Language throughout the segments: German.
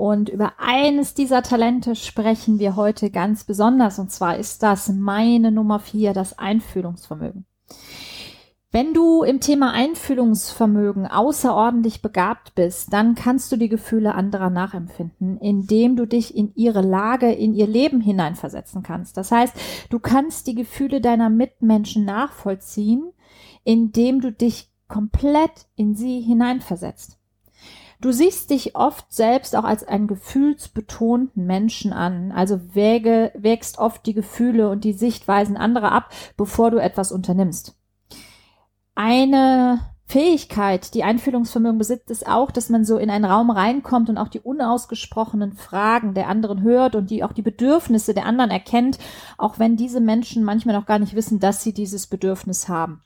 Und über eines dieser Talente sprechen wir heute ganz besonders. Und zwar ist das meine Nummer vier, das Einfühlungsvermögen. Wenn du im Thema Einfühlungsvermögen außerordentlich begabt bist, dann kannst du die Gefühle anderer nachempfinden, indem du dich in ihre Lage, in ihr Leben hineinversetzen kannst. Das heißt, du kannst die Gefühle deiner Mitmenschen nachvollziehen, indem du dich komplett in sie hineinversetzt. Du siehst dich oft selbst auch als einen gefühlsbetonten Menschen an, also wäge, wägst oft die Gefühle und die Sichtweisen anderer ab, bevor du etwas unternimmst. Eine Fähigkeit, die Einfühlungsvermögen besitzt, ist auch, dass man so in einen Raum reinkommt und auch die unausgesprochenen Fragen der anderen hört und die auch die Bedürfnisse der anderen erkennt, auch wenn diese Menschen manchmal noch gar nicht wissen, dass sie dieses Bedürfnis haben.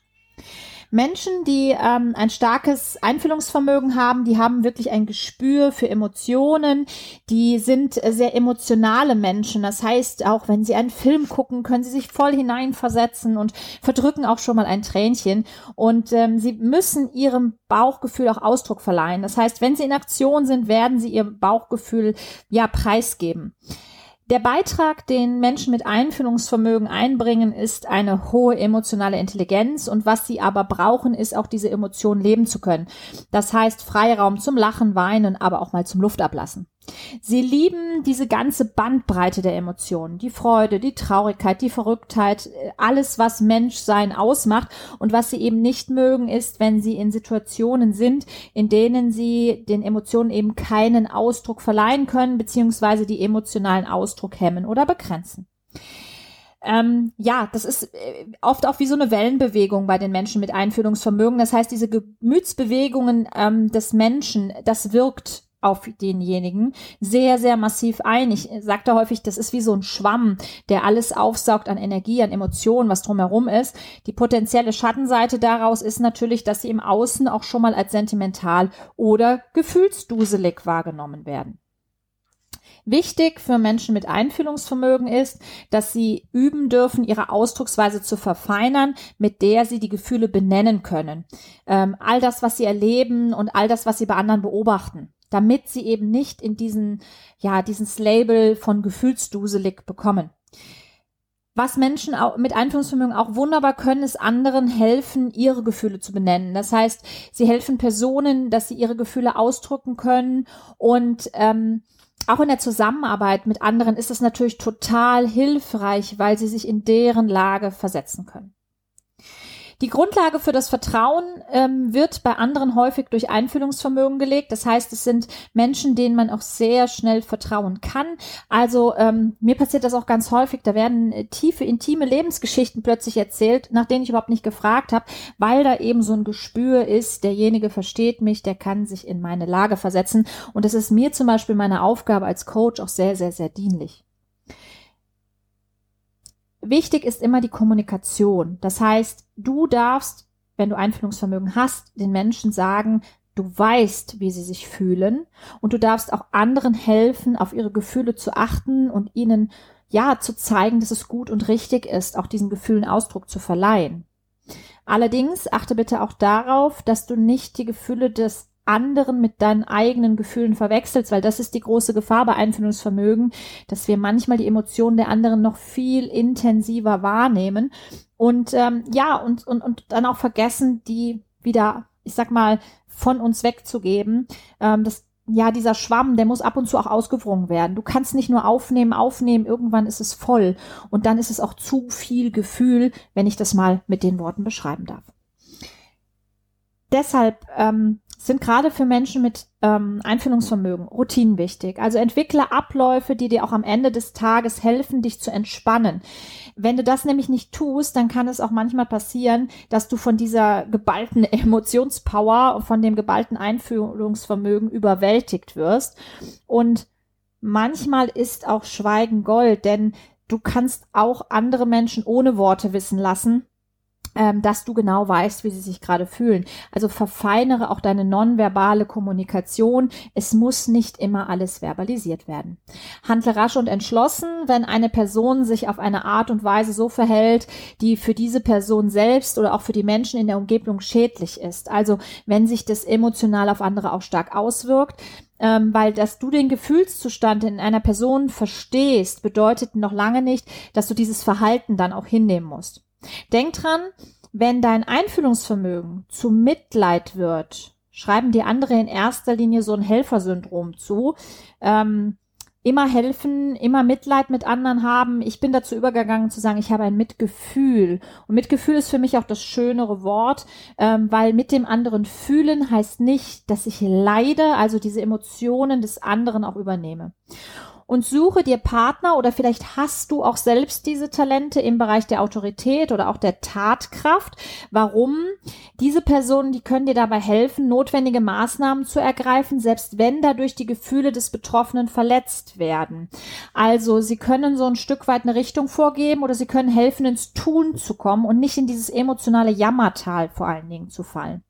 Menschen, die ähm, ein starkes Einfühlungsvermögen haben, die haben wirklich ein Gespür für Emotionen, die sind sehr emotionale Menschen. Das heißt, auch wenn sie einen Film gucken, können sie sich voll hineinversetzen und verdrücken auch schon mal ein Tränchen. Und ähm, sie müssen ihrem Bauchgefühl auch Ausdruck verleihen. Das heißt, wenn sie in Aktion sind, werden sie ihr Bauchgefühl ja preisgeben. Der Beitrag, den Menschen mit Einfühlungsvermögen einbringen, ist eine hohe emotionale Intelligenz und was sie aber brauchen, ist auch diese Emotionen leben zu können. Das heißt Freiraum zum Lachen, Weinen, aber auch mal zum Luftablassen. Sie lieben diese ganze Bandbreite der Emotionen, die Freude, die Traurigkeit, die Verrücktheit, alles, was Menschsein ausmacht. Und was sie eben nicht mögen, ist, wenn sie in Situationen sind, in denen sie den Emotionen eben keinen Ausdruck verleihen können, beziehungsweise die emotionalen Ausdruck hemmen oder begrenzen. Ähm, ja, das ist äh, oft auch wie so eine Wellenbewegung bei den Menschen mit Einfühlungsvermögen. Das heißt, diese Gemütsbewegungen ähm, des Menschen, das wirkt auf denjenigen sehr, sehr massiv ein. Ich sagte häufig, das ist wie so ein Schwamm, der alles aufsaugt an Energie, an Emotionen, was drumherum ist. Die potenzielle Schattenseite daraus ist natürlich, dass sie im Außen auch schon mal als sentimental oder gefühlsduselig wahrgenommen werden. Wichtig für Menschen mit Einfühlungsvermögen ist, dass sie üben dürfen, ihre Ausdrucksweise zu verfeinern, mit der sie die Gefühle benennen können. Ähm, all das, was sie erleben und all das, was sie bei anderen beobachten damit sie eben nicht in diesen, ja, dieses Label von gefühlsduselig bekommen. Was Menschen mit Einfühlungsvermögen auch wunderbar können, ist anderen helfen, ihre Gefühle zu benennen. Das heißt, sie helfen Personen, dass sie ihre Gefühle ausdrücken können und ähm, auch in der Zusammenarbeit mit anderen ist es natürlich total hilfreich, weil sie sich in deren Lage versetzen können. Die Grundlage für das Vertrauen ähm, wird bei anderen häufig durch Einfühlungsvermögen gelegt. Das heißt, es sind Menschen, denen man auch sehr schnell vertrauen kann. Also ähm, mir passiert das auch ganz häufig. Da werden äh, tiefe, intime Lebensgeschichten plötzlich erzählt, nach denen ich überhaupt nicht gefragt habe, weil da eben so ein Gespür ist, derjenige versteht mich, der kann sich in meine Lage versetzen. Und das ist mir zum Beispiel meine Aufgabe als Coach auch sehr, sehr, sehr dienlich. Wichtig ist immer die Kommunikation. Das heißt, du darfst, wenn du Einfühlungsvermögen hast, den Menschen sagen, du weißt, wie sie sich fühlen und du darfst auch anderen helfen, auf ihre Gefühle zu achten und ihnen ja zu zeigen, dass es gut und richtig ist, auch diesen Gefühlen Ausdruck zu verleihen. Allerdings achte bitte auch darauf, dass du nicht die Gefühle des anderen mit deinen eigenen Gefühlen verwechselst, weil das ist die große Gefahr bei Einfühlungsvermögen, dass wir manchmal die Emotionen der anderen noch viel intensiver wahrnehmen und ähm, ja und, und und dann auch vergessen, die wieder, ich sag mal, von uns wegzugeben. Ähm, das ja, dieser Schwamm, der muss ab und zu auch ausgewrungen werden. Du kannst nicht nur aufnehmen, aufnehmen, irgendwann ist es voll. Und dann ist es auch zu viel Gefühl, wenn ich das mal mit den Worten beschreiben darf. Deshalb ähm, sind gerade für Menschen mit ähm, Einfühlungsvermögen Routinen wichtig. Also entwickle Abläufe, die dir auch am Ende des Tages helfen, dich zu entspannen. Wenn du das nämlich nicht tust, dann kann es auch manchmal passieren, dass du von dieser geballten Emotionspower, von dem geballten Einfühlungsvermögen überwältigt wirst. Und manchmal ist auch Schweigen Gold, denn du kannst auch andere Menschen ohne Worte wissen lassen ähm, dass du genau weißt, wie sie sich gerade fühlen. Also verfeinere auch deine nonverbale Kommunikation. Es muss nicht immer alles verbalisiert werden. Handle rasch und entschlossen, wenn eine Person sich auf eine Art und Weise so verhält, die für diese Person selbst oder auch für die Menschen in der Umgebung schädlich ist. Also wenn sich das emotional auf andere auch stark auswirkt, ähm, weil dass du den Gefühlszustand in einer Person verstehst, bedeutet noch lange nicht, dass du dieses Verhalten dann auch hinnehmen musst. Denk dran, wenn dein Einfühlungsvermögen zu Mitleid wird, schreiben die andere in erster Linie so ein Helfersyndrom zu. Ähm, immer helfen, immer Mitleid mit anderen haben. Ich bin dazu übergegangen zu sagen, ich habe ein Mitgefühl. Und Mitgefühl ist für mich auch das schönere Wort, ähm, weil mit dem anderen fühlen heißt nicht, dass ich leide, also diese Emotionen des anderen auch übernehme und suche dir Partner oder vielleicht hast du auch selbst diese Talente im Bereich der Autorität oder auch der Tatkraft. Warum? Diese Personen, die können dir dabei helfen, notwendige Maßnahmen zu ergreifen, selbst wenn dadurch die Gefühle des Betroffenen verletzt werden. Also sie können so ein Stück weit eine Richtung vorgeben oder sie können helfen, ins Tun zu kommen und nicht in dieses emotionale Jammertal vor allen Dingen zu fallen.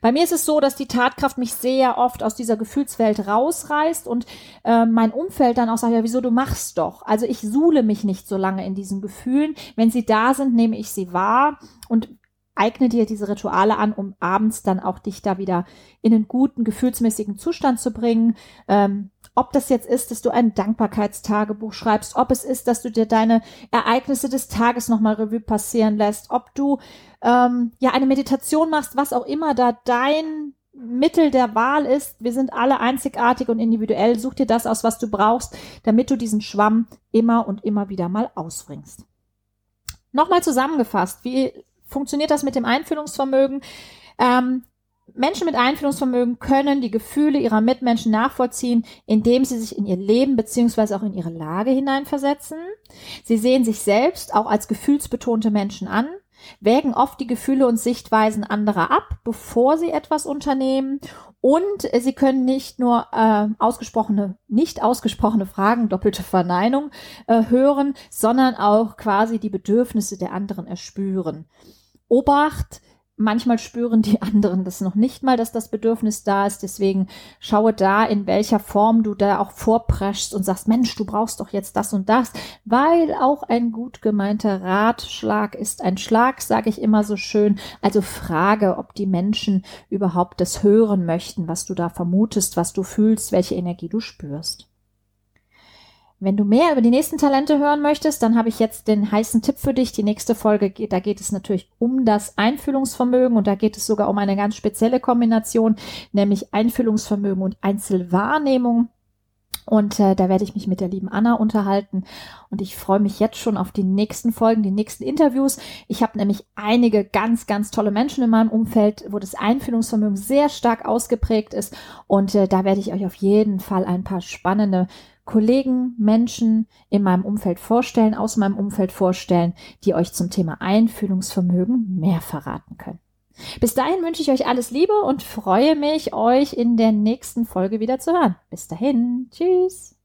Bei mir ist es so, dass die Tatkraft mich sehr oft aus dieser Gefühlswelt rausreißt und äh, mein Umfeld dann auch sagt, ja, wieso du machst doch. Also ich suhle mich nicht so lange in diesen Gefühlen. Wenn sie da sind, nehme ich sie wahr und eigne dir diese Rituale an, um abends dann auch dich da wieder in einen guten, gefühlsmäßigen Zustand zu bringen. Ähm, ob das jetzt ist, dass du ein Dankbarkeitstagebuch schreibst, ob es ist, dass du dir deine Ereignisse des Tages nochmal Revue passieren lässt, ob du ähm, ja eine Meditation machst, was auch immer da dein Mittel der Wahl ist. Wir sind alle einzigartig und individuell. Such dir das aus, was du brauchst, damit du diesen Schwamm immer und immer wieder mal ausbringst. Nochmal zusammengefasst, wie funktioniert das mit dem Einfühlungsvermögen? Ähm, Menschen mit Einfühlungsvermögen können die Gefühle ihrer Mitmenschen nachvollziehen, indem sie sich in ihr Leben beziehungsweise auch in ihre Lage hineinversetzen. Sie sehen sich selbst auch als gefühlsbetonte Menschen an, wägen oft die Gefühle und Sichtweisen anderer ab, bevor sie etwas unternehmen. Und sie können nicht nur äh, ausgesprochene, nicht ausgesprochene Fragen, doppelte Verneinung äh, hören, sondern auch quasi die Bedürfnisse der anderen erspüren. Obacht, Manchmal spüren die anderen das noch nicht mal, dass das Bedürfnis da ist. Deswegen schaue da, in welcher Form du da auch vorpreschst und sagst, Mensch, du brauchst doch jetzt das und das, weil auch ein gut gemeinter Ratschlag ist ein Schlag, sage ich immer so schön. Also frage, ob die Menschen überhaupt das hören möchten, was du da vermutest, was du fühlst, welche Energie du spürst. Wenn du mehr über die nächsten Talente hören möchtest, dann habe ich jetzt den heißen Tipp für dich. Die nächste Folge, geht, da geht es natürlich um das Einfühlungsvermögen und da geht es sogar um eine ganz spezielle Kombination, nämlich Einfühlungsvermögen und Einzelwahrnehmung. Und äh, da werde ich mich mit der lieben Anna unterhalten. Und ich freue mich jetzt schon auf die nächsten Folgen, die nächsten Interviews. Ich habe nämlich einige ganz, ganz tolle Menschen in meinem Umfeld, wo das Einfühlungsvermögen sehr stark ausgeprägt ist. Und äh, da werde ich euch auf jeden Fall ein paar spannende Kollegen, Menschen in meinem Umfeld vorstellen, aus meinem Umfeld vorstellen, die euch zum Thema Einfühlungsvermögen mehr verraten können. Bis dahin wünsche ich euch alles Liebe und freue mich, euch in der nächsten Folge wieder zu hören. Bis dahin. Tschüss.